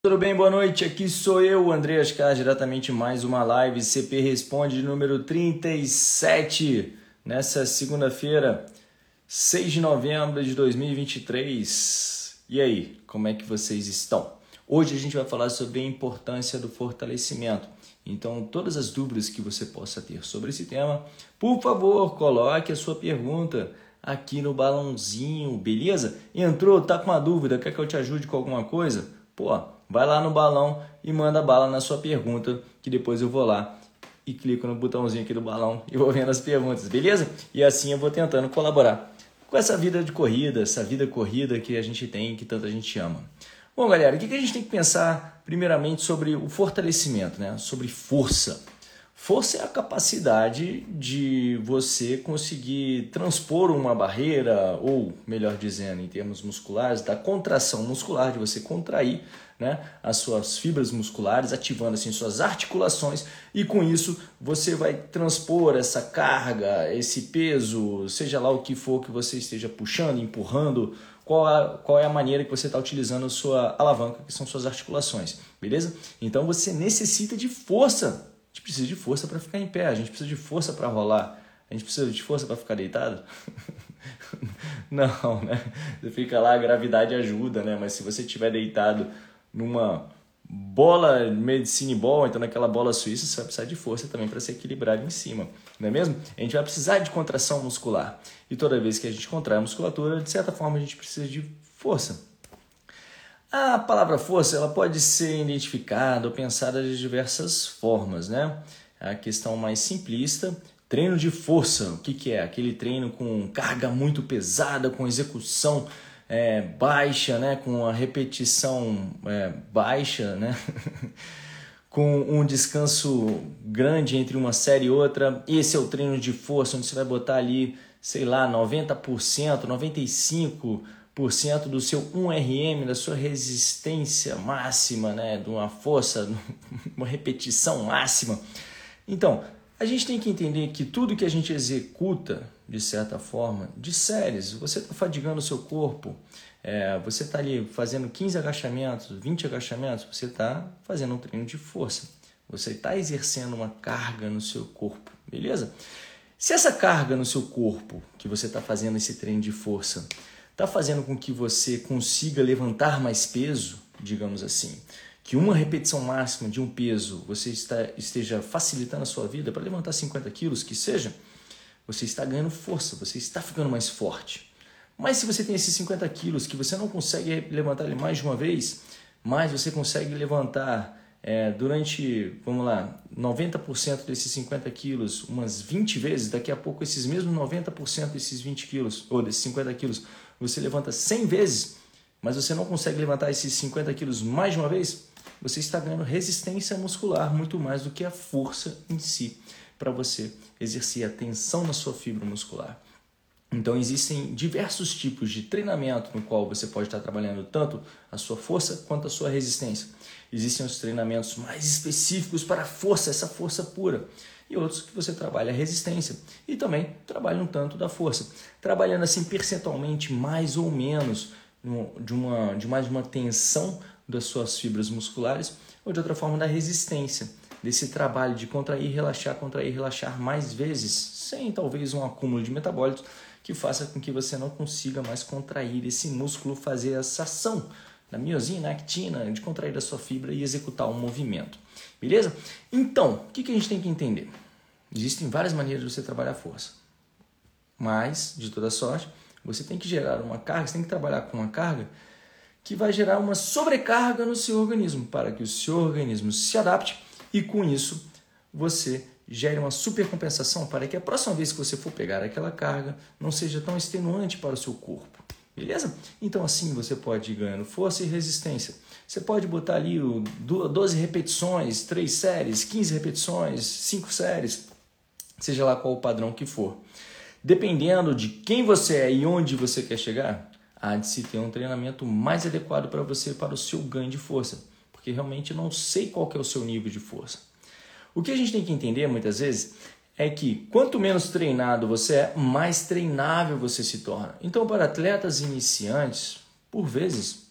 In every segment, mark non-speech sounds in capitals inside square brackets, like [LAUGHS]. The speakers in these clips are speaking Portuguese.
Tudo bem? Boa noite. Aqui sou eu, André Ascar, diretamente mais uma live CP Responde número 37, nessa segunda-feira, 6 de novembro de 2023. E aí, como é que vocês estão? Hoje a gente vai falar sobre a importância do fortalecimento. Então, todas as dúvidas que você possa ter sobre esse tema, por favor, coloque a sua pergunta aqui no balãozinho, beleza? Entrou, tá com uma dúvida, quer que eu te ajude com alguma coisa? Pô, vai lá no balão e manda bala na sua pergunta, que depois eu vou lá e clico no botãozinho aqui do balão e vou vendo as perguntas, beleza? E assim eu vou tentando colaborar com essa vida de corrida, essa vida corrida que a gente tem, que tanta gente ama. Bom, galera, o que a gente tem que pensar primeiramente sobre o fortalecimento, né? Sobre força. Força é a capacidade de você conseguir transpor uma barreira, ou melhor dizendo, em termos musculares, da contração muscular, de você contrair né, as suas fibras musculares, ativando assim suas articulações, e com isso você vai transpor essa carga, esse peso, seja lá o que for que você esteja puxando, empurrando, qual, a, qual é a maneira que você está utilizando a sua alavanca, que são suas articulações, beleza? Então você necessita de força gente precisa de força para ficar em pé, a gente precisa de força para rolar, a gente precisa de força para ficar deitado? [LAUGHS] Não, né? Você fica lá, a gravidade ajuda, né? Mas se você estiver deitado numa bola medicine ball, então naquela bola suíça, você vai precisar de força também para se equilibrar em cima, não é mesmo? A gente vai precisar de contração muscular. E toda vez que a gente contrai a musculatura, de certa forma a gente precisa de força. A palavra força ela pode ser identificada ou pensada de diversas formas, né? A questão mais simplista, treino de força, o que, que é? Aquele treino com carga muito pesada, com execução é, baixa, né? com a repetição é, baixa, né? [LAUGHS] com um descanso grande entre uma série e outra. Esse é o treino de força, onde você vai botar ali, sei lá, 90%, 95%, do seu 1RM, da sua resistência máxima, né, de uma força, [LAUGHS] uma repetição máxima. Então, a gente tem que entender que tudo que a gente executa, de certa forma, de séries, você está fadigando o seu corpo, é, você está ali fazendo 15 agachamentos, 20 agachamentos, você está fazendo um treino de força. Você está exercendo uma carga no seu corpo, beleza? Se essa carga no seu corpo, que você está fazendo esse treino de força, está fazendo com que você consiga levantar mais peso, digamos assim, que uma repetição máxima de um peso você está, esteja facilitando a sua vida para levantar 50 quilos, que seja, você está ganhando força, você está ficando mais forte. Mas se você tem esses 50 quilos que você não consegue levantar ele mais de uma vez, mas você consegue levantar é, durante, vamos lá, 90% desses 50 quilos umas 20 vezes, daqui a pouco esses mesmos 90% desses 20 quilos, ou desses 50 quilos, você levanta 100 vezes, mas você não consegue levantar esses 50 quilos mais de uma vez, você está ganhando resistência muscular muito mais do que a força em si para você exercer a tensão na sua fibra muscular. Então existem diversos tipos de treinamento no qual você pode estar trabalhando tanto a sua força quanto a sua resistência. Existem os treinamentos mais específicos para a força, essa força pura e outros que você trabalha a resistência e também trabalha um tanto da força, trabalhando assim percentualmente mais ou menos de uma, de mais uma tensão das suas fibras musculares ou de outra forma da resistência, desse trabalho de contrair, relaxar, contrair, relaxar mais vezes, sem talvez um acúmulo de metabólitos que faça com que você não consiga mais contrair esse músculo, fazer essa ação da miosina, actina, de contrair a sua fibra e executar um movimento. Beleza? Então, o que, que a gente tem que entender? Existem várias maneiras de você trabalhar a força. Mas, de toda sorte, você tem que gerar uma carga, você tem que trabalhar com uma carga que vai gerar uma sobrecarga no seu organismo, para que o seu organismo se adapte e com isso você gere uma supercompensação para que a próxima vez que você for pegar aquela carga não seja tão extenuante para o seu corpo. Beleza? Então assim você pode ir ganhando força e resistência. Você pode botar ali 12 repetições, 3 séries, 15 repetições, 5 séries, seja lá qual o padrão que for. Dependendo de quem você é e onde você quer chegar, há de se ter um treinamento mais adequado para você, para o seu ganho de força. Porque realmente não sei qual é o seu nível de força. O que a gente tem que entender muitas vezes é que quanto menos treinado você é, mais treinável você se torna. Então, para atletas iniciantes, por vezes,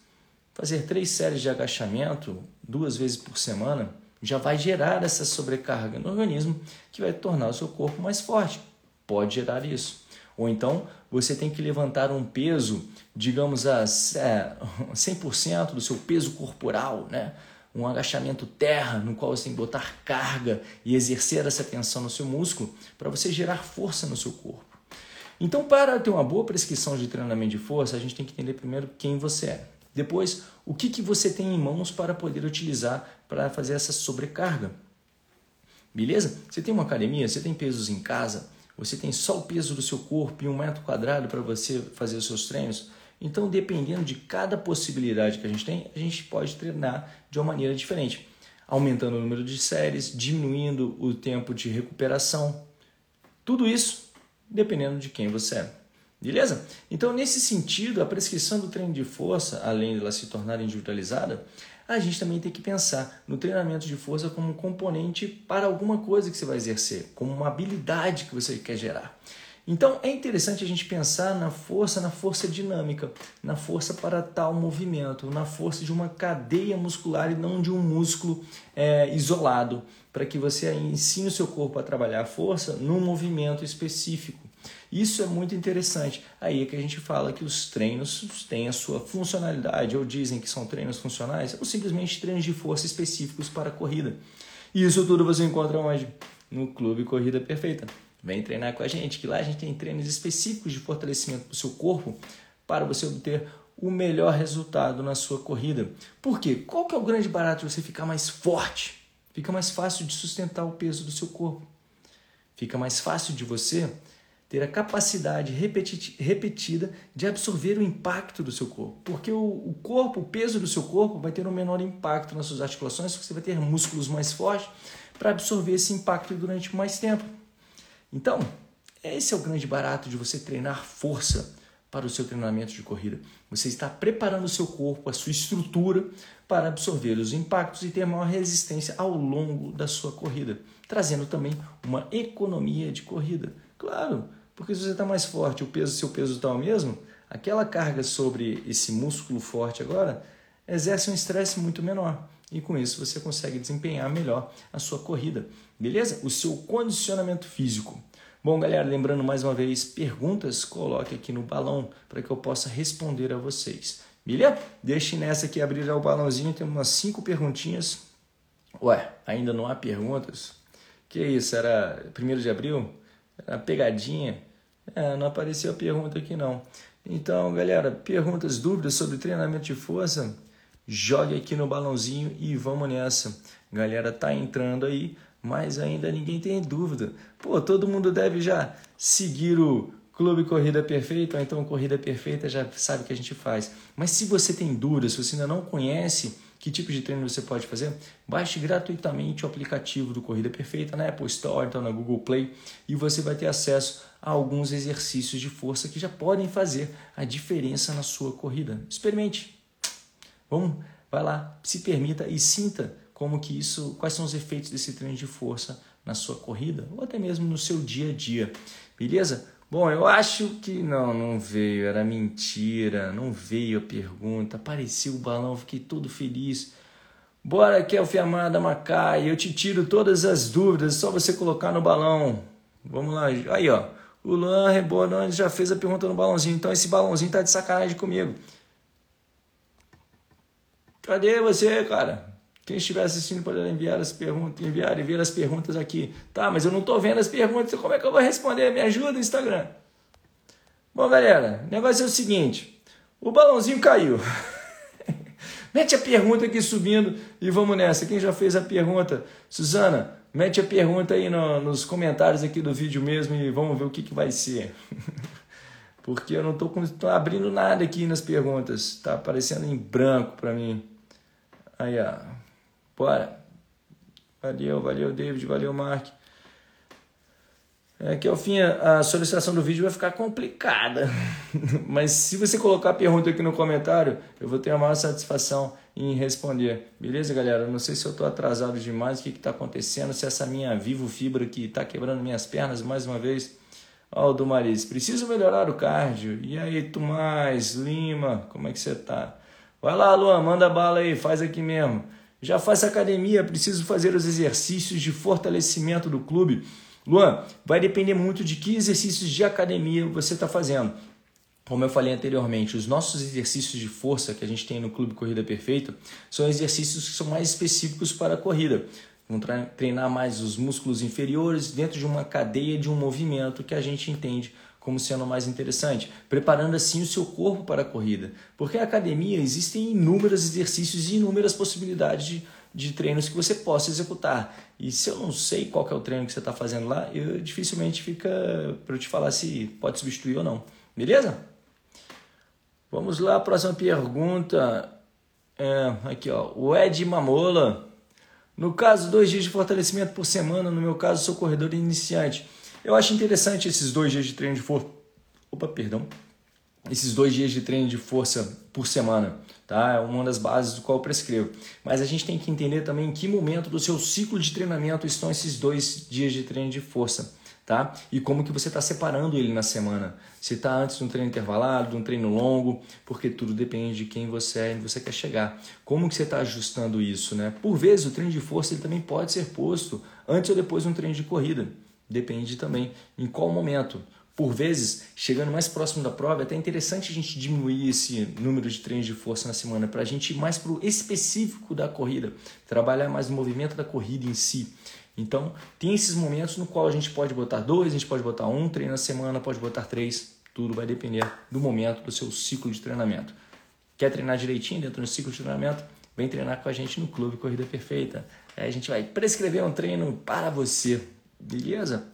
fazer três séries de agachamento duas vezes por semana já vai gerar essa sobrecarga no organismo que vai tornar o seu corpo mais forte. Pode gerar isso. Ou então você tem que levantar um peso, digamos, a 100% [LAUGHS] do seu peso corporal, né? um agachamento terra, no qual você tem que botar carga e exercer essa tensão no seu músculo para você gerar força no seu corpo. Então, para ter uma boa prescrição de treinamento de força, a gente tem que entender primeiro quem você é. Depois, o que, que você tem em mãos para poder utilizar para fazer essa sobrecarga. Beleza? Você tem uma academia, você tem pesos em casa, você tem só o peso do seu corpo e um metro quadrado para você fazer os seus treinos. Então, dependendo de cada possibilidade que a gente tem, a gente pode treinar de uma maneira diferente, aumentando o número de séries, diminuindo o tempo de recuperação. Tudo isso dependendo de quem você é. Beleza? Então, nesse sentido, a prescrição do treino de força, além de ela se tornar individualizada, a gente também tem que pensar no treinamento de força como um componente para alguma coisa que você vai exercer, como uma habilidade que você quer gerar. Então é interessante a gente pensar na força, na força dinâmica, na força para tal movimento, na força de uma cadeia muscular e não de um músculo é, isolado, para que você ensine o seu corpo a trabalhar a força num movimento específico. Isso é muito interessante. Aí é que a gente fala que os treinos têm a sua funcionalidade, ou dizem que são treinos funcionais, ou simplesmente treinos de força específicos para a corrida. Isso tudo você encontra onde? No Clube Corrida Perfeita. Vem treinar com a gente, que lá a gente tem treinos específicos de fortalecimento do seu corpo para você obter o melhor resultado na sua corrida. Por quê? Qual que é o grande barato de você ficar mais forte? Fica mais fácil de sustentar o peso do seu corpo. Fica mais fácil de você ter a capacidade repetida de absorver o impacto do seu corpo. Porque o, corpo, o peso do seu corpo vai ter um menor impacto nas suas articulações, você vai ter músculos mais fortes para absorver esse impacto durante mais tempo. Então, esse é o grande barato de você treinar força para o seu treinamento de corrida. Você está preparando o seu corpo, a sua estrutura para absorver os impactos e ter maior resistência ao longo da sua corrida, trazendo também uma economia de corrida. Claro, porque se você está mais forte, o peso, seu peso está o mesmo, aquela carga sobre esse músculo forte agora exerce um estresse muito menor. E com isso você consegue desempenhar melhor a sua corrida. Beleza? O seu condicionamento físico. Bom, galera, lembrando mais uma vez, perguntas, coloque aqui no balão para que eu possa responder a vocês. Beleza? Deixe nessa aqui abrir o balãozinho, tem umas cinco perguntinhas. Ué, ainda não há perguntas? Que isso, era 1 de abril? Era pegadinha? É, não apareceu a pergunta aqui não. Então, galera, perguntas, dúvidas sobre treinamento de força, jogue aqui no balãozinho e vamos nessa. Galera, tá entrando aí, mas ainda ninguém tem dúvida. Pô, todo mundo deve já seguir o Clube Corrida Perfeita, ou então Corrida Perfeita já sabe o que a gente faz. Mas se você tem dúvidas, se você ainda não conhece que tipo de treino você pode fazer? Baixe gratuitamente o aplicativo do Corrida Perfeita na Apple Store, então na Google Play, e você vai ter acesso a alguns exercícios de força que já podem fazer a diferença na sua corrida. Experimente. Vamos, vai lá, se permita e sinta como que isso, quais são os efeitos desse treino de força na sua corrida ou até mesmo no seu dia a dia. Beleza? Bom, eu acho que não, não veio, era mentira, não veio a pergunta, apareceu o balão, fiquei todo feliz. Bora, Kelfi Amada Macai, eu te tiro todas as dúvidas, é só você colocar no balão. Vamos lá, aí ó, o Luan Rebonani já fez a pergunta no balãozinho, então esse balãozinho tá de sacanagem comigo. Cadê você, cara? Quem estiver assistindo pode enviar as perguntas, enviar e ver as perguntas aqui. Tá, mas eu não estou vendo as perguntas, como é que eu vou responder? Me ajuda Instagram. Bom, galera, o negócio é o seguinte: o balãozinho caiu. [LAUGHS] mete a pergunta aqui subindo e vamos nessa. Quem já fez a pergunta? Suzana, mete a pergunta aí no, nos comentários aqui do vídeo mesmo e vamos ver o que, que vai ser. [LAUGHS] Porque eu não estou abrindo nada aqui nas perguntas. Está aparecendo em branco para mim. Aí, ó. Bora. Valeu, valeu, David, valeu, Mark. É que ao fim a solicitação do vídeo vai ficar complicada. [LAUGHS] Mas se você colocar a pergunta aqui no comentário, eu vou ter a maior satisfação em responder. Beleza, galera? Não sei se eu estou atrasado demais, o que está acontecendo, se essa minha Vivo Fibra que está quebrando minhas pernas mais uma vez. Ó, oh, do Maris, preciso melhorar o cardio. E aí, Tomás, Lima, como é que você tá? Vai lá, Luan, manda bala aí, faz aqui mesmo. Já faço academia, preciso fazer os exercícios de fortalecimento do clube. Luan, vai depender muito de que exercícios de academia você está fazendo. Como eu falei anteriormente, os nossos exercícios de força que a gente tem no Clube Corrida Perfeita são exercícios que são mais específicos para a corrida. Vão treinar mais os músculos inferiores dentro de uma cadeia de um movimento que a gente entende como sendo mais interessante, preparando assim o seu corpo para a corrida. Porque a academia existem inúmeros exercícios e inúmeras possibilidades de, de treinos que você possa executar. E se eu não sei qual é o treino que você está fazendo lá, eu dificilmente fica para eu te falar se pode substituir ou não. Beleza? Vamos lá, próxima pergunta. É, aqui, ó. O Ed Mamola. No caso, dois dias de fortalecimento por semana. No meu caso, sou corredor iniciante. Eu acho interessante esses dois dias de treino de força. Opa, perdão. Esses dois dias de treino de força por semana, tá? É uma das bases do qual eu prescrevo. Mas a gente tem que entender também em que momento do seu ciclo de treinamento estão esses dois dias de treino de força tá? E como que você está separando ele na semana. Se está antes de um treino intervalado, de um treino longo, porque tudo depende de quem você é e onde você quer chegar. Como que você está ajustando isso, né? Por vezes o treino de força ele também pode ser posto antes ou depois de um treino de corrida. Depende também em qual momento. Por vezes, chegando mais próximo da prova, é até interessante a gente diminuir esse número de treinos de força na semana para a gente ir mais para o específico da corrida, trabalhar mais no movimento da corrida em si. Então, tem esses momentos no qual a gente pode botar dois, a gente pode botar um treino na semana, pode botar três, tudo vai depender do momento do seu ciclo de treinamento. Quer treinar direitinho dentro do ciclo de treinamento? Vem treinar com a gente no Clube Corrida Perfeita. Aí a gente vai prescrever um treino para você, beleza?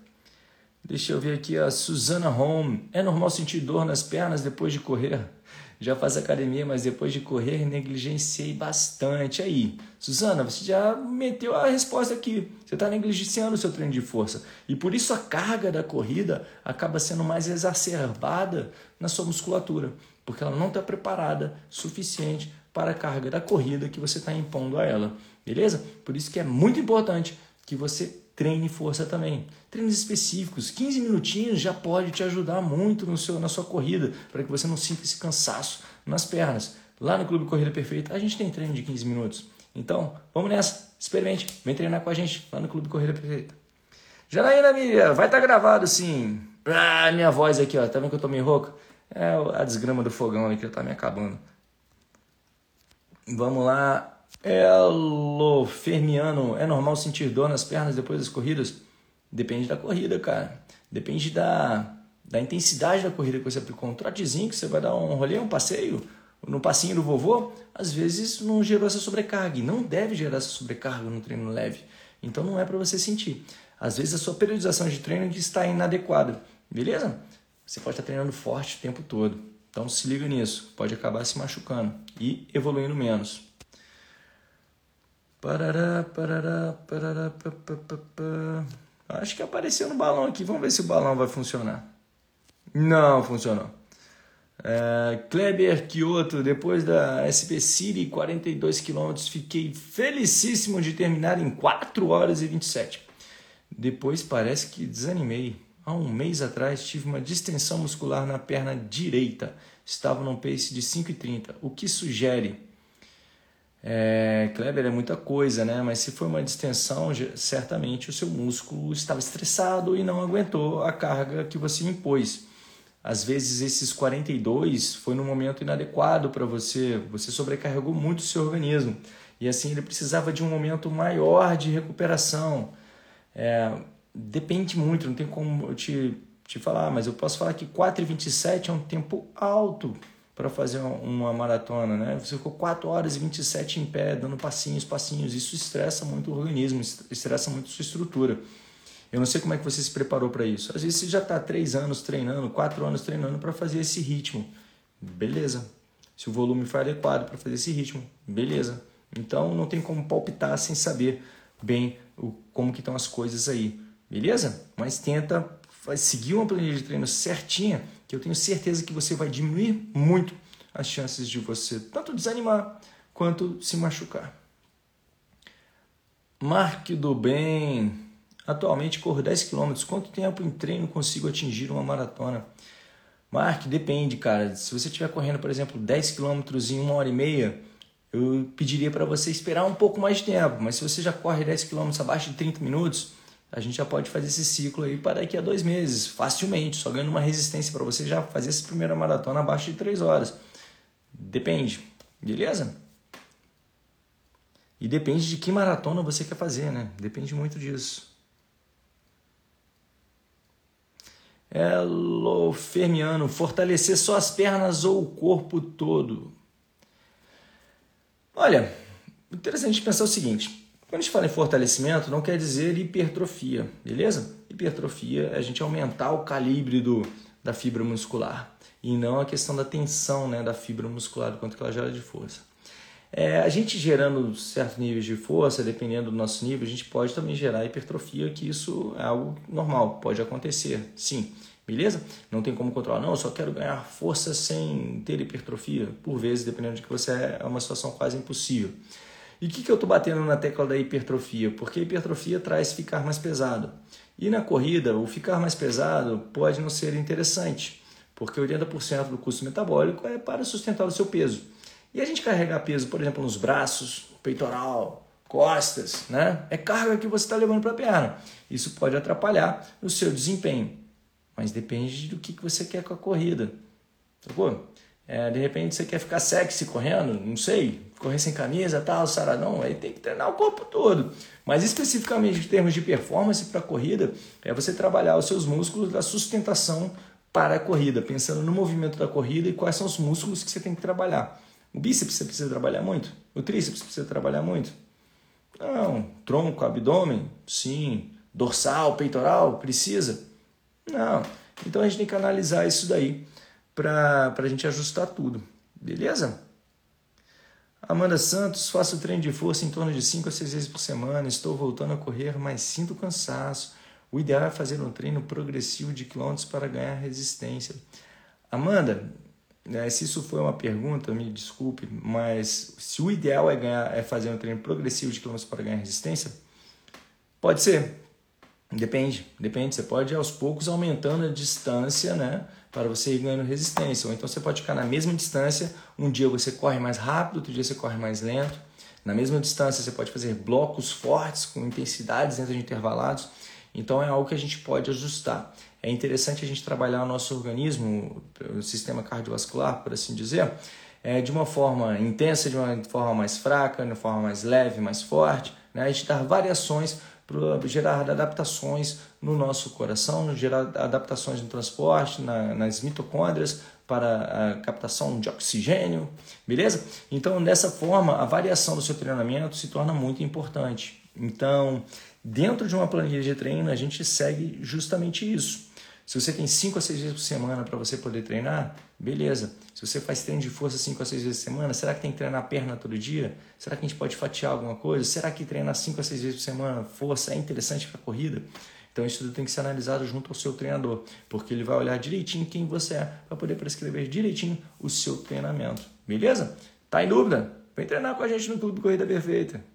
Deixa eu ver aqui a Susana Home. É normal sentir dor nas pernas depois de correr? já faz academia, mas depois de correr negligenciei bastante. Aí, Suzana, você já meteu a resposta aqui. Você está negligenciando o seu treino de força. E por isso a carga da corrida acaba sendo mais exacerbada na sua musculatura, porque ela não está preparada suficiente para a carga da corrida que você está impondo a ela. Beleza? Por isso que é muito importante que você treine força também. Treinos específicos, 15 minutinhos já pode te ajudar muito no seu, na sua corrida, para que você não sinta esse cansaço nas pernas. Lá no Clube Corrida Perfeita, a gente tem treino de 15 minutos. Então, vamos nessa, experimente, vem treinar com a gente lá no Clube Corrida Perfeita. Janaína Miriam, vai estar tá gravado sim. Ah, minha voz aqui, ó, tá vendo que eu tô meio rouco? É a desgrama do fogão ali que tá me acabando. Vamos lá, Elo Fermiano, é normal sentir dor nas pernas depois das corridas? Depende da corrida, cara. Depende da, da intensidade da corrida que você aplicou. Um trotezinho que você vai dar um rolê, um passeio, no passinho do vovô, às vezes não gerou essa sobrecarga. E não deve gerar essa sobrecarga no treino leve. Então não é para você sentir. Às vezes a sua periodização de treino está inadequada. Beleza? Você pode estar treinando forte o tempo todo. Então se liga nisso. Pode acabar se machucando e evoluindo menos. Parará, parará, parará, pá, pá, pá, pá. Acho que apareceu no balão aqui. Vamos ver se o balão vai funcionar. Não funcionou. É, Kleber Kyoto, depois da SP City, 42 km, fiquei felicíssimo de terminar em 4 horas e 27. Depois parece que desanimei. Há um mês atrás tive uma distensão muscular na perna direita. Estava num pace de 5,30, o que sugere é, Kleber é muita coisa, né? Mas se foi uma distensão, certamente o seu músculo estava estressado e não aguentou a carga que você impôs. Às vezes esses 42 foi no momento inadequado para você, você sobrecarregou muito o seu organismo e assim ele precisava de um momento maior de recuperação. É, depende muito, não tem como eu te, te falar, mas eu posso falar que 4,27 é um tempo alto para fazer uma maratona, né? Você ficou 4 horas e 27 em pé, dando passinhos, passinhos. Isso estressa muito o organismo, estressa muito sua estrutura. Eu não sei como é que você se preparou para isso. Às vezes você já está 3 anos treinando, 4 anos treinando para fazer esse ritmo. Beleza. Se o volume for adequado para fazer esse ritmo, beleza. Então não tem como palpitar sem saber bem o, como que estão as coisas aí. Beleza? Mas tenta seguir uma planilha de treino certinha que eu tenho certeza que você vai diminuir muito as chances de você tanto desanimar quanto se machucar. Marque do bem. Atualmente corro 10 km. Quanto tempo em treino consigo atingir uma maratona? Mark, depende, cara. Se você estiver correndo, por exemplo, 10 km em uma hora e meia, eu pediria para você esperar um pouco mais de tempo. Mas se você já corre 10 km abaixo de 30 minutos, a gente já pode fazer esse ciclo aí para daqui a dois meses, facilmente, só ganhando uma resistência para você já fazer essa primeira maratona abaixo de 3 horas. Depende, beleza? E depende de que maratona você quer fazer, né? Depende muito disso. Elo Fermiano, fortalecer só as pernas ou o corpo todo? Olha, interessante pensar o seguinte: quando a gente fala em fortalecimento, não quer dizer hipertrofia, beleza? Hipertrofia é a gente aumentar o calibre do, da fibra muscular e não a questão da tensão né, da fibra muscular, quanto que ela gera de força. É, a gente gerando certos níveis de força, dependendo do nosso nível, a gente pode também gerar hipertrofia, que isso é algo normal, pode acontecer, sim. Beleza? Não tem como controlar. Não, eu só quero ganhar força sem ter hipertrofia. Por vezes, dependendo de que você é, é uma situação quase impossível. E o que, que eu estou batendo na tecla da hipertrofia? Porque a hipertrofia traz ficar mais pesado. E na corrida, o ficar mais pesado pode não ser interessante, porque 80% do custo metabólico é para sustentar o seu peso. E a gente carregar peso, por exemplo, nos braços, peitoral, costas, né? É carga que você está levando para a perna. Isso pode atrapalhar o seu desempenho. Mas depende do que, que você quer com a corrida. Sacou? É, de repente você quer ficar sexy correndo, não sei, correr sem camisa, tal, saradão, aí tem que treinar o corpo todo. Mas especificamente em termos de performance para a corrida, é você trabalhar os seus músculos da sustentação para a corrida, pensando no movimento da corrida e quais são os músculos que você tem que trabalhar. O bíceps você precisa trabalhar muito? O tríceps precisa trabalhar muito? Não. Tronco, abdômen? Sim. Dorsal, peitoral? Precisa? Não. Então a gente tem que analisar isso daí para a gente ajustar tudo. Beleza? Amanda Santos, faço treino de força em torno de 5 a 6 vezes por semana. Estou voltando a correr, mas sinto cansaço. O ideal é fazer um treino progressivo de quilômetros para ganhar resistência. Amanda, né, se isso foi uma pergunta, me desculpe, mas se o ideal é, ganhar, é fazer um treino progressivo de quilômetros para ganhar resistência, pode ser, Depende, depende. Você pode aos poucos aumentando a distância, né? Para você ir ganhando resistência. Ou então você pode ficar na mesma distância. Um dia você corre mais rápido, outro dia você corre mais lento. Na mesma distância você pode fazer blocos fortes com intensidades dentro de intervalados. Então é algo que a gente pode ajustar. É interessante a gente trabalhar o nosso organismo, o sistema cardiovascular, por assim dizer, é, de uma forma intensa, de uma forma mais fraca, de uma forma mais leve, mais forte. Né? A gente dar variações gerar adaptações no nosso coração, gerar adaptações no transporte, na, nas mitocôndrias, para a captação de oxigênio, beleza? Então, dessa forma, a variação do seu treinamento se torna muito importante. Então, dentro de uma planilha de treino, a gente segue justamente isso. Se você tem 5 a 6 vezes por semana para você poder treinar, beleza. Se você faz treino de força 5 a 6 vezes por semana, será que tem que treinar a perna todo dia? Será que a gente pode fatiar alguma coisa? Será que treinar 5 a 6 vezes por semana força é interessante para corrida? Então isso tudo tem que ser analisado junto ao seu treinador, porque ele vai olhar direitinho quem você é para poder prescrever direitinho o seu treinamento. Beleza? Tá em dúvida? Vem treinar com a gente no Clube Corrida Perfeita.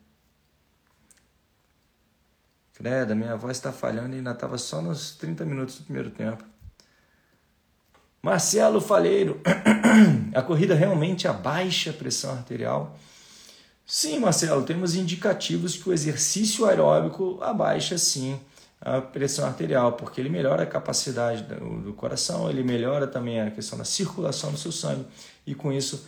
Credo, minha voz está falhando e ainda estava só nos 30 minutos do primeiro tempo. Marcelo Falheiro, [CLEARS THROAT] a corrida realmente abaixa a pressão arterial? Sim, Marcelo, temos indicativos que o exercício aeróbico abaixa sim a pressão arterial, porque ele melhora a capacidade do coração, ele melhora também a questão da circulação do seu sangue e com isso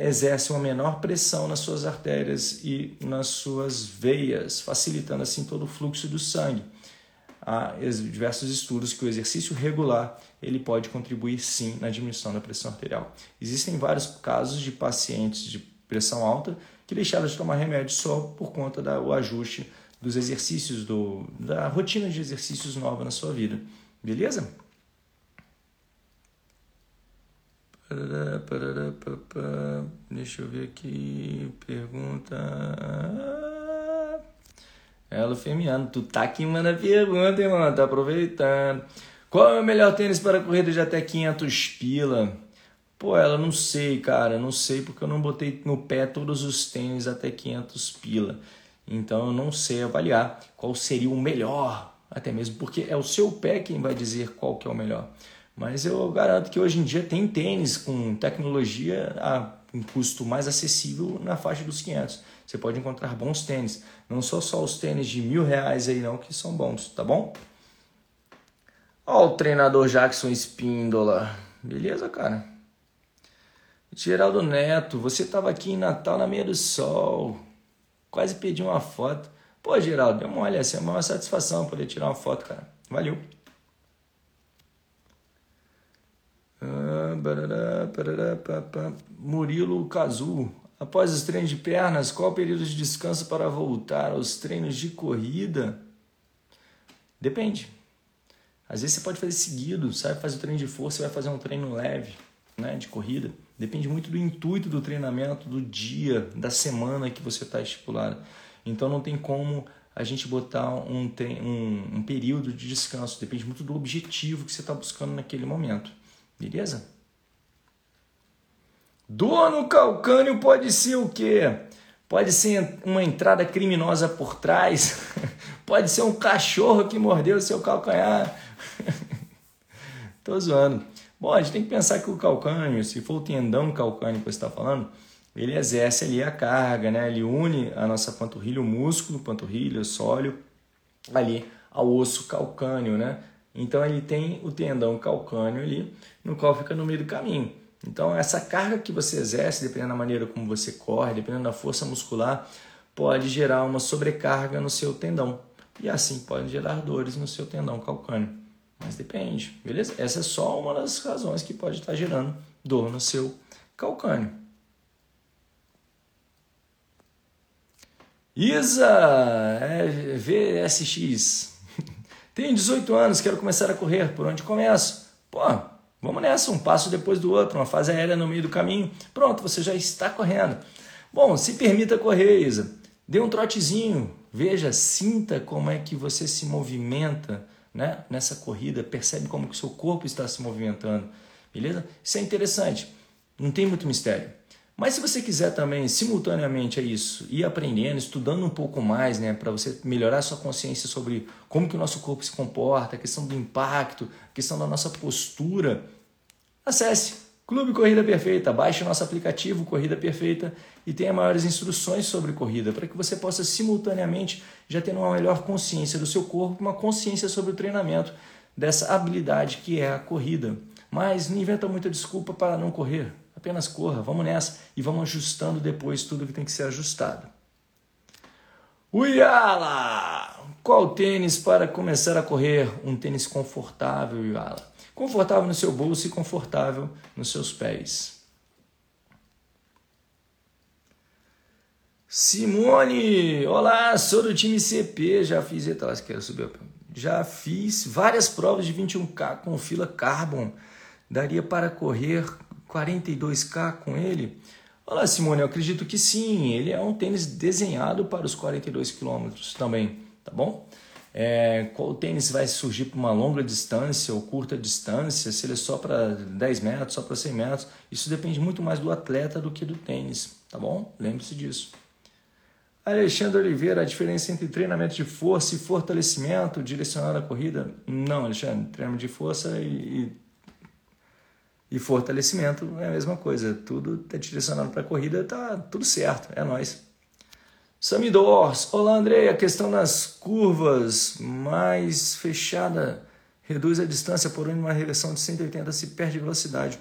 exerce uma menor pressão nas suas artérias e nas suas veias, facilitando assim todo o fluxo do sangue. Há diversos estudos que o exercício regular ele pode contribuir sim na diminuição da pressão arterial. Existem vários casos de pacientes de pressão alta que deixaram de tomar remédio só por conta do ajuste dos exercícios, do, da rotina de exercícios nova na sua vida. Beleza? Deixa eu ver aqui. Pergunta. Elo Femiano, tu tá aqui manda pergunta, mano? Tá aproveitando. Qual é o melhor tênis para corrida de até 500 pila? Pô, ela não sei, cara. Não sei porque eu não botei no pé todos os tênis até 500 pila. Então eu não sei avaliar qual seria o melhor. Até mesmo porque é o seu pé quem vai dizer qual que é o melhor. Mas eu garanto que hoje em dia tem tênis com tecnologia a um custo mais acessível na faixa dos 500. Você pode encontrar bons tênis. Não são só os tênis de mil reais aí não que são bons, tá bom? Ó o treinador Jackson Espíndola. Beleza, cara? Geraldo Neto, você estava aqui em Natal na meia do sol. Quase pedi uma foto. Pô, Geraldo, deu uma olha, assim, é uma satisfação poder tirar uma foto, cara. Valeu. Ah, barará, barará, pá, pá. Murilo Cazu. Após os treinos de pernas, qual o período de descanso para voltar aos treinos de corrida? Depende. Às vezes você pode fazer seguido, sabe? Fazer o treino de força, vai fazer um treino leve, né? De corrida. Depende muito do intuito do treinamento, do dia, da semana que você está estipulado. Então não tem como a gente botar um, um, um período de descanso. Depende muito do objetivo que você está buscando naquele momento. Beleza? Dor no calcânio pode ser o quê? Pode ser uma entrada criminosa por trás. [LAUGHS] pode ser um cachorro que mordeu o seu calcanhar. [LAUGHS] Tô zoando. Bom, a gente tem que pensar que o calcânio, se for o tendão calcâneo que você está falando, ele exerce ali a carga, né? Ele une a nossa panturrilha, o músculo, panturrilha, sólio, ali ao osso calcâneo, né? Então ele tem o tendão calcâneo ali, no qual fica no meio do caminho. Então essa carga que você exerce, dependendo da maneira como você corre, dependendo da força muscular, pode gerar uma sobrecarga no seu tendão. E assim pode gerar dores no seu tendão calcâneo. Mas depende, beleza? Essa é só uma das razões que pode estar gerando dor no seu calcâneo. Isa é, VSX. [LAUGHS] Tenho 18 anos, quero começar a correr. Por onde começo? Pô, vamos nessa, um passo depois do outro, uma fase aérea no meio do caminho. Pronto, você já está correndo. Bom, se permita correr, Isa. Dê um trotezinho, veja, sinta como é que você se movimenta né? nessa corrida, percebe como que o seu corpo está se movimentando, beleza? Isso é interessante, não tem muito mistério. Mas se você quiser também, simultaneamente a isso, ir aprendendo, estudando um pouco mais, né, para você melhorar a sua consciência sobre como que o nosso corpo se comporta, a questão do impacto, a questão da nossa postura, acesse Clube Corrida Perfeita, baixe nosso aplicativo Corrida Perfeita e tenha maiores instruções sobre corrida, para que você possa simultaneamente já ter uma melhor consciência do seu corpo, uma consciência sobre o treinamento dessa habilidade que é a corrida. Mas não inventa muita desculpa para não correr. Apenas corra, vamos nessa e vamos ajustando depois tudo que tem que ser ajustado. Uyala! Qual tênis para começar a correr? Um tênis confortável, Uyala. Confortável no seu bolso e confortável nos seus pés. Simone, olá, sou do time CP, já fiz, eita, quero subir, já fiz várias provas de 21K com fila Carbon. Daria para correr 42K com ele? Olá, Simone, eu acredito que sim. Ele é um tênis desenhado para os 42 km também, tá bom? É, qual tênis vai surgir para uma longa distância ou curta distância, se ele é só para 10 metros, só para 100 metros, isso depende muito mais do atleta do que do tênis, tá bom? Lembre-se disso. Alexandre Oliveira, a diferença entre treinamento de força e fortalecimento direcionado à corrida? Não, Alexandre, treinamento de força e, e fortalecimento é a mesma coisa. Tudo está direcionado para a corrida, tá tudo certo, é nós. Samidors, olá André, a questão das curvas mais fechada reduz a distância, porém uma reversão de 180 se perde velocidade.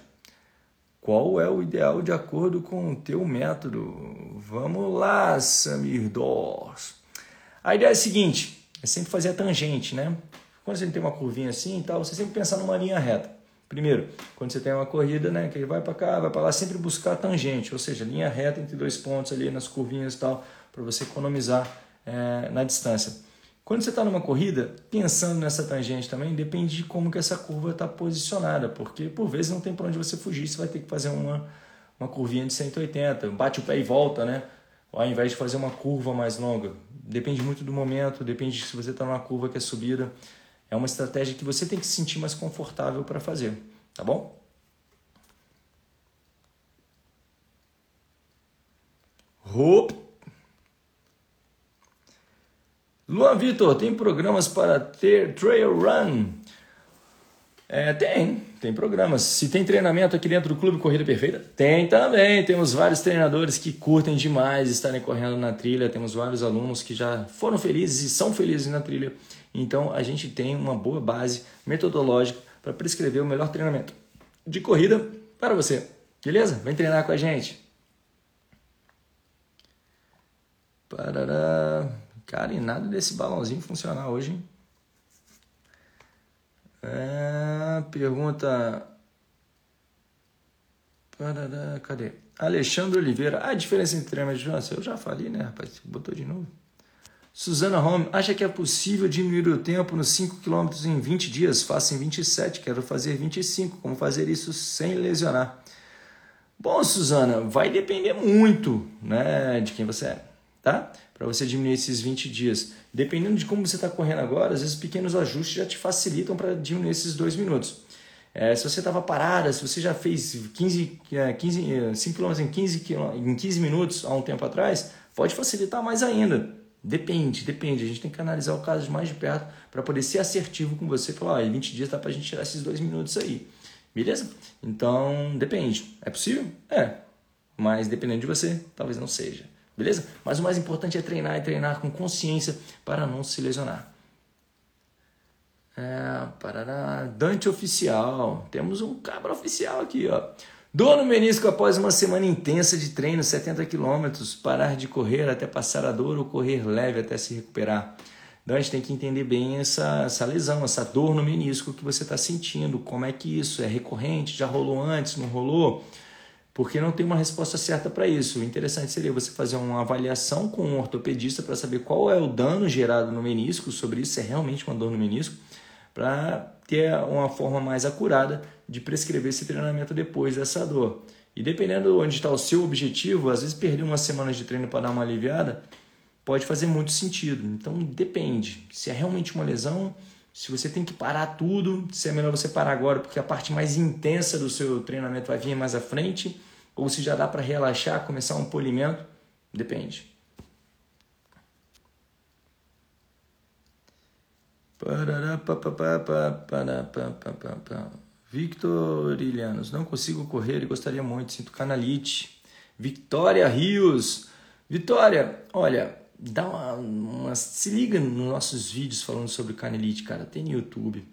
Qual é o ideal de acordo com o teu método? Vamos lá, Samir Dors. A ideia é a seguinte, é sempre fazer a tangente, né? Quando você tem uma curvinha assim e tal, você sempre pensar numa linha reta. Primeiro, quando você tem uma corrida, né, que ele vai para cá, vai para lá, sempre buscar tangente, ou seja, linha reta entre dois pontos ali nas curvinhas e tal, para você economizar é, na distância. Quando você está numa corrida, pensando nessa tangente também, depende de como que essa curva está posicionada, porque por vezes não tem para onde você fugir, você vai ter que fazer uma, uma curvinha de 180, bate o pé e volta, né? Ao invés de fazer uma curva mais longa. Depende muito do momento, depende se você está numa curva que é subida. É uma estratégia que você tem que se sentir mais confortável para fazer, tá bom? Hop. Luan Vitor, tem programas para ter trail run? É, tem, tem programas. Se tem treinamento aqui dentro do Clube Corrida Perfeita, tem também. Temos vários treinadores que curtem demais estarem correndo na trilha. Temos vários alunos que já foram felizes e são felizes na trilha. Então a gente tem uma boa base metodológica para prescrever o melhor treinamento de corrida para você. Beleza? Vem treinar com a gente. Parará. Cara, e nada desse balãozinho funcionar hoje, hein? É, pergunta. Parará, cadê? Alexandre Oliveira. A diferença entre treinamento de Johnson? Eu já falei, né, rapaz? Botou de novo. Suzana Home, acha que é possível diminuir o tempo nos 5 km em 20 dias? Faço em 27, quero fazer 25. Como fazer isso sem lesionar? Bom, Suzana, vai depender muito né, de quem você é, tá? Para você diminuir esses 20 dias. Dependendo de como você está correndo agora, às vezes pequenos ajustes já te facilitam para diminuir esses dois minutos. É, se você estava parada, se você já fez 15, 15, 5 km em 15, em 15 minutos há um tempo atrás, pode facilitar mais ainda. Depende, depende. A gente tem que analisar o caso mais de perto para poder ser assertivo com você falar: em 20 dias dá para a gente tirar esses dois minutos aí. Beleza? Então, depende. É possível? É. Mas dependendo de você, talvez não seja. Beleza? Mas o mais importante é treinar e treinar com consciência para não se lesionar. É, parará. Dante oficial. Temos um cabra oficial aqui, ó. Dor no menisco após uma semana intensa de treino, 70 km, parar de correr até passar a dor ou correr leve até se recuperar. Então a gente tem que entender bem essa, essa lesão, essa dor no menisco que você está sentindo, como é que isso é recorrente, já rolou antes, não rolou, porque não tem uma resposta certa para isso. O interessante seria você fazer uma avaliação com um ortopedista para saber qual é o dano gerado no menisco, sobre isso, se é realmente uma dor no menisco, para ter uma forma mais acurada de prescrever esse treinamento depois dessa dor. E dependendo de onde está o seu objetivo, às vezes perder umas semanas de treino para dar uma aliviada pode fazer muito sentido. Então depende. Se é realmente uma lesão, se você tem que parar tudo, se é melhor você parar agora porque a parte mais intensa do seu treinamento vai vir mais à frente, ou se já dá para relaxar, começar um polimento, depende. Victor Ilianos, não consigo correr e gostaria muito, sinto canalite. Vitória Rios, Vitória, olha, dá uma, uma, se liga nos nossos vídeos falando sobre canelite, cara, tem no YouTube.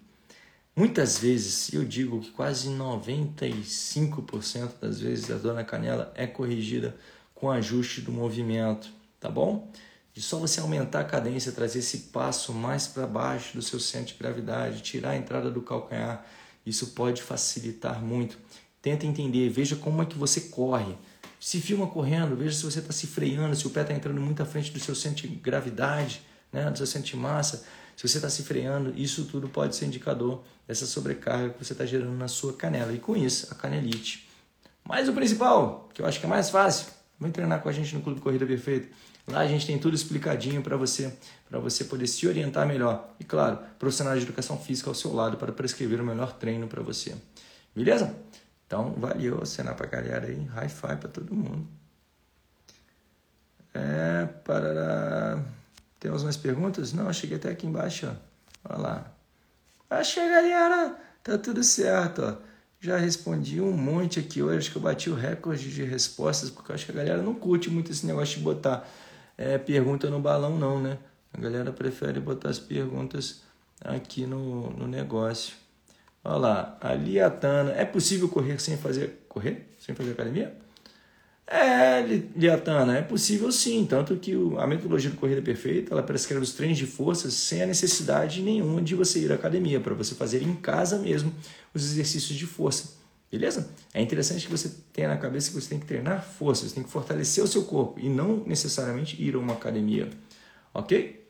Muitas vezes, eu digo que quase 95% das vezes a dor na canela é corrigida com ajuste do movimento, tá bom? De só você aumentar a cadência, trazer esse passo mais para baixo do seu centro de gravidade, tirar a entrada do calcanhar, isso pode facilitar muito. Tenta entender, veja como é que você corre. Se filma correndo, veja se você está se freando, se o pé está entrando muito à frente do seu centro de gravidade, né, do seu centro de massa. Se você está se freando, isso tudo pode ser indicador dessa sobrecarga que você está gerando na sua canela. E com isso, a canelite. Mas o principal, que eu acho que é mais fácil, vem treinar com a gente no Clube Corrida Perfeita. Lá a gente tem tudo explicadinho para você, para você poder se orientar melhor. E claro, profissionais de educação física ao seu lado para prescrever o melhor treino para você. Beleza? Então, valeu, acenar pra galera aí, high five para todo mundo. É, para Temos mais perguntas? Não, cheguei até aqui embaixo, ó. Olha lá. Achei, galera. Tá tudo certo, ó. Já respondi um monte aqui hoje, acho que eu bati o recorde de respostas, porque eu acho que a galera não curte muito esse negócio de botar é, pergunta no balão, não, né? A galera prefere botar as perguntas aqui no, no negócio. Olha lá, a Liatana. É possível correr sem fazer. Correr? Sem fazer academia? É, Liatana, é possível sim. Tanto que a metodologia do Corrida Perfeita ela prescreve os treinos de forças sem a necessidade nenhuma de você ir à academia, para você fazer em casa mesmo os exercícios de força. Beleza? É interessante que você tenha na cabeça que você tem que treinar força, você tem que fortalecer o seu corpo e não necessariamente ir a uma academia. Ok?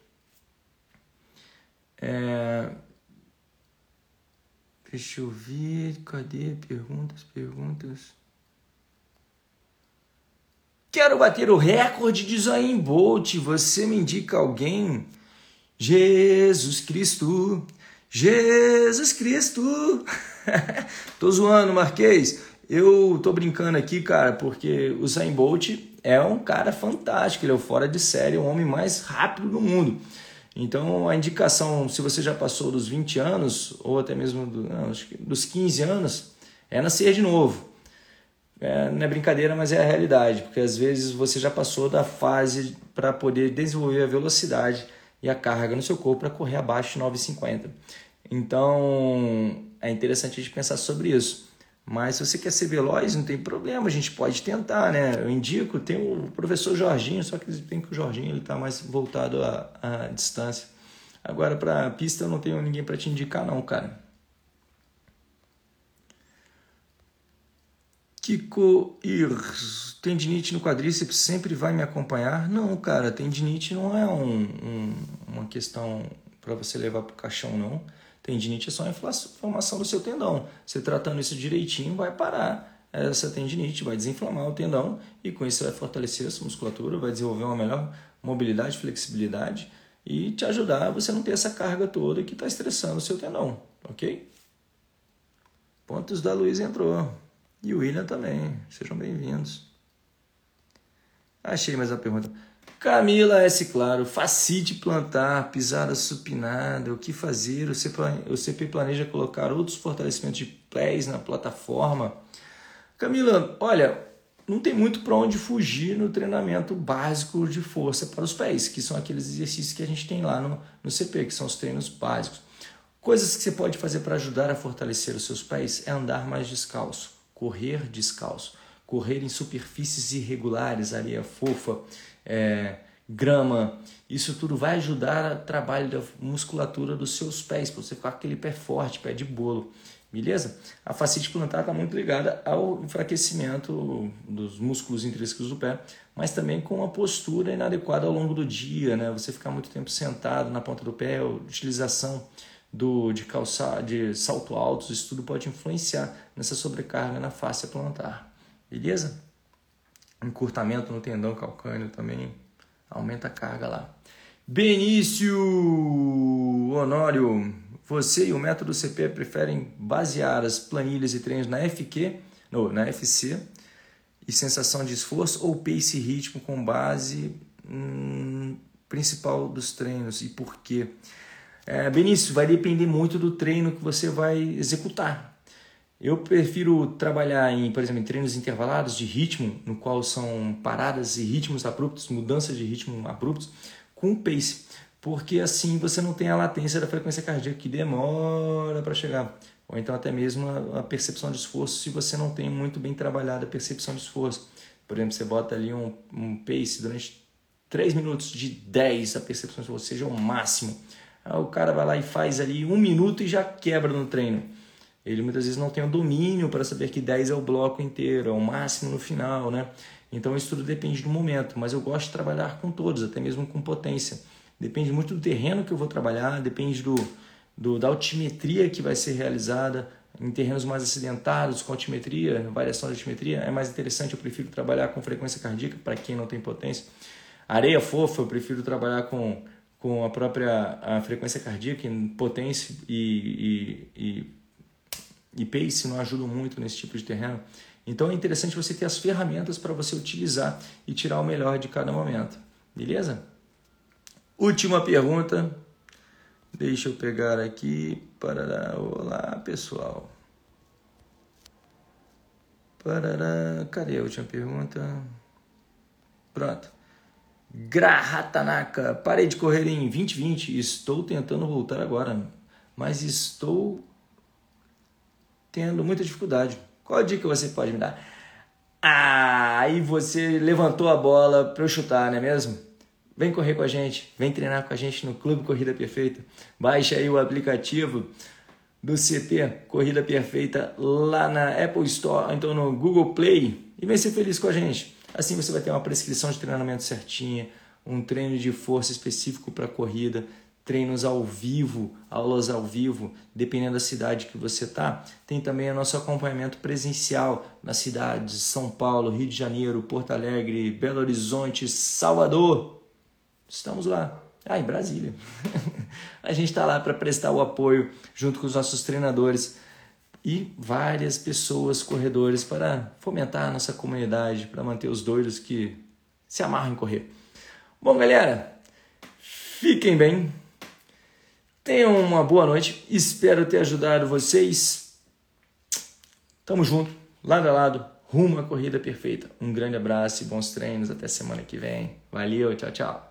É... Deixa eu ver, cadê? Perguntas, perguntas. Quero bater o recorde de Zayn Bolt. Você me indica alguém? Jesus Cristo, Jesus Cristo. [LAUGHS] [LAUGHS] tô zoando, Marquês. Eu tô brincando aqui, cara, porque o Zayn Bolt é um cara fantástico, ele é o fora de série, o homem mais rápido do mundo. Então, a indicação, se você já passou dos 20 anos, ou até mesmo do, não, dos 15 anos, é nascer de novo. É, não é brincadeira, mas é a realidade, porque às vezes você já passou da fase para poder desenvolver a velocidade e a carga no seu corpo para correr abaixo de 9,50. Então, é interessante a gente pensar sobre isso. Mas se você quer ser veloz, não tem problema, a gente pode tentar, né? Eu indico, tem o professor Jorginho, só que tem que o Jorginho ele está mais voltado à, à distância. Agora, para pista, eu não tenho ninguém para te indicar, não, cara. Kiko Irs, tendinite no quadríceps sempre vai me acompanhar? Não, cara, tendinite não é um, um, uma questão para você levar para o caixão, não. Tendinite é só a inflamação do seu tendão. Você tratando isso direitinho, vai parar essa tendinite, vai desinflamar o tendão e com isso vai fortalecer a sua musculatura, vai desenvolver uma melhor mobilidade, flexibilidade e te ajudar a você não ter essa carga toda que está estressando o seu tendão, ok? Pontos da Luiz entrou. E o William também. Sejam bem-vindos. Achei mais uma pergunta. Camila S. Claro, facite plantar, pisada supinada, o que fazer? O CP planeja colocar outros fortalecimentos de pés na plataforma? Camila, olha, não tem muito para onde fugir no treinamento básico de força para os pés, que são aqueles exercícios que a gente tem lá no, no CP, que são os treinos básicos. Coisas que você pode fazer para ajudar a fortalecer os seus pés é andar mais descalço, correr descalço, correr em superfícies irregulares, areia fofa, é, grama, isso tudo vai ajudar o trabalho da musculatura dos seus pés, para você ficar com aquele pé forte, pé de bolo, beleza? A fascite plantar está muito ligada ao enfraquecimento dos músculos intrínsecos do pé, mas também com a postura inadequada ao longo do dia, né? Você ficar muito tempo sentado na ponta do pé, utilização do, de, calçar, de salto alto, isso tudo pode influenciar nessa sobrecarga na face plantar, beleza? Encurtamento no tendão calcâneo também aumenta a carga lá. Benício Honório, você e o método CP preferem basear as planilhas e treinos na FQ, no, na FC e sensação de esforço ou pace e ritmo com base hum, principal dos treinos e por quê? É, Benício, vai depender muito do treino que você vai executar. Eu prefiro trabalhar em, por exemplo, em treinos intervalados de ritmo, no qual são paradas e ritmos abruptos, mudanças de ritmo abruptos, com pace, porque assim você não tem a latência da frequência cardíaca que demora para chegar, ou então até mesmo a, percepção de esforço se você não tem muito bem trabalhada a percepção de esforço. Por exemplo, você bota ali um, um pace durante 3 minutos de 10 a percepção de esforço, seja o máximo. Aí o cara vai lá e faz ali um minuto e já quebra no treino ele muitas vezes não tem o domínio para saber que 10 é o bloco inteiro, é o máximo no final, né? Então isso tudo depende do momento, mas eu gosto de trabalhar com todos, até mesmo com potência. Depende muito do terreno que eu vou trabalhar, depende do, do da altimetria que vai ser realizada. Em terrenos mais acidentados, com altimetria, variação de altimetria, é mais interessante. Eu prefiro trabalhar com frequência cardíaca para quem não tem potência. Areia fofa, eu prefiro trabalhar com, com a própria a frequência cardíaca, em potência e, e, e e pace não ajudam muito nesse tipo de terreno. Então é interessante você ter as ferramentas para você utilizar e tirar o melhor de cada momento. Beleza? Última pergunta. Deixa eu pegar aqui. Parará. Olá, pessoal. Parará. Cadê a última pergunta? Pronto. Grahatanaka. Parei de correr em 2020. Estou tentando voltar agora. Mas estou tendo muita dificuldade. Qual a dica você pode me dar? Ah, aí você levantou a bola para eu chutar, não é mesmo? Vem correr com a gente, vem treinar com a gente no Clube Corrida Perfeita. Baixe aí o aplicativo do CP Corrida Perfeita lá na Apple Store, então no Google Play e vem ser feliz com a gente. Assim você vai ter uma prescrição de treinamento certinha, um treino de força específico para corrida, treinos ao vivo, aulas ao vivo, dependendo da cidade que você está. Tem também o nosso acompanhamento presencial nas cidades de São Paulo, Rio de Janeiro, Porto Alegre, Belo Horizonte, Salvador. Estamos lá. Ah, em Brasília. [LAUGHS] a gente está lá para prestar o apoio junto com os nossos treinadores e várias pessoas, corredores, para fomentar a nossa comunidade, para manter os doidos que se amarram em correr. Bom, galera, fiquem bem Tenham uma boa noite. Espero ter ajudado vocês. Tamo junto, lado a lado, rumo à corrida perfeita. Um grande abraço e bons treinos. Até semana que vem. Valeu, tchau, tchau.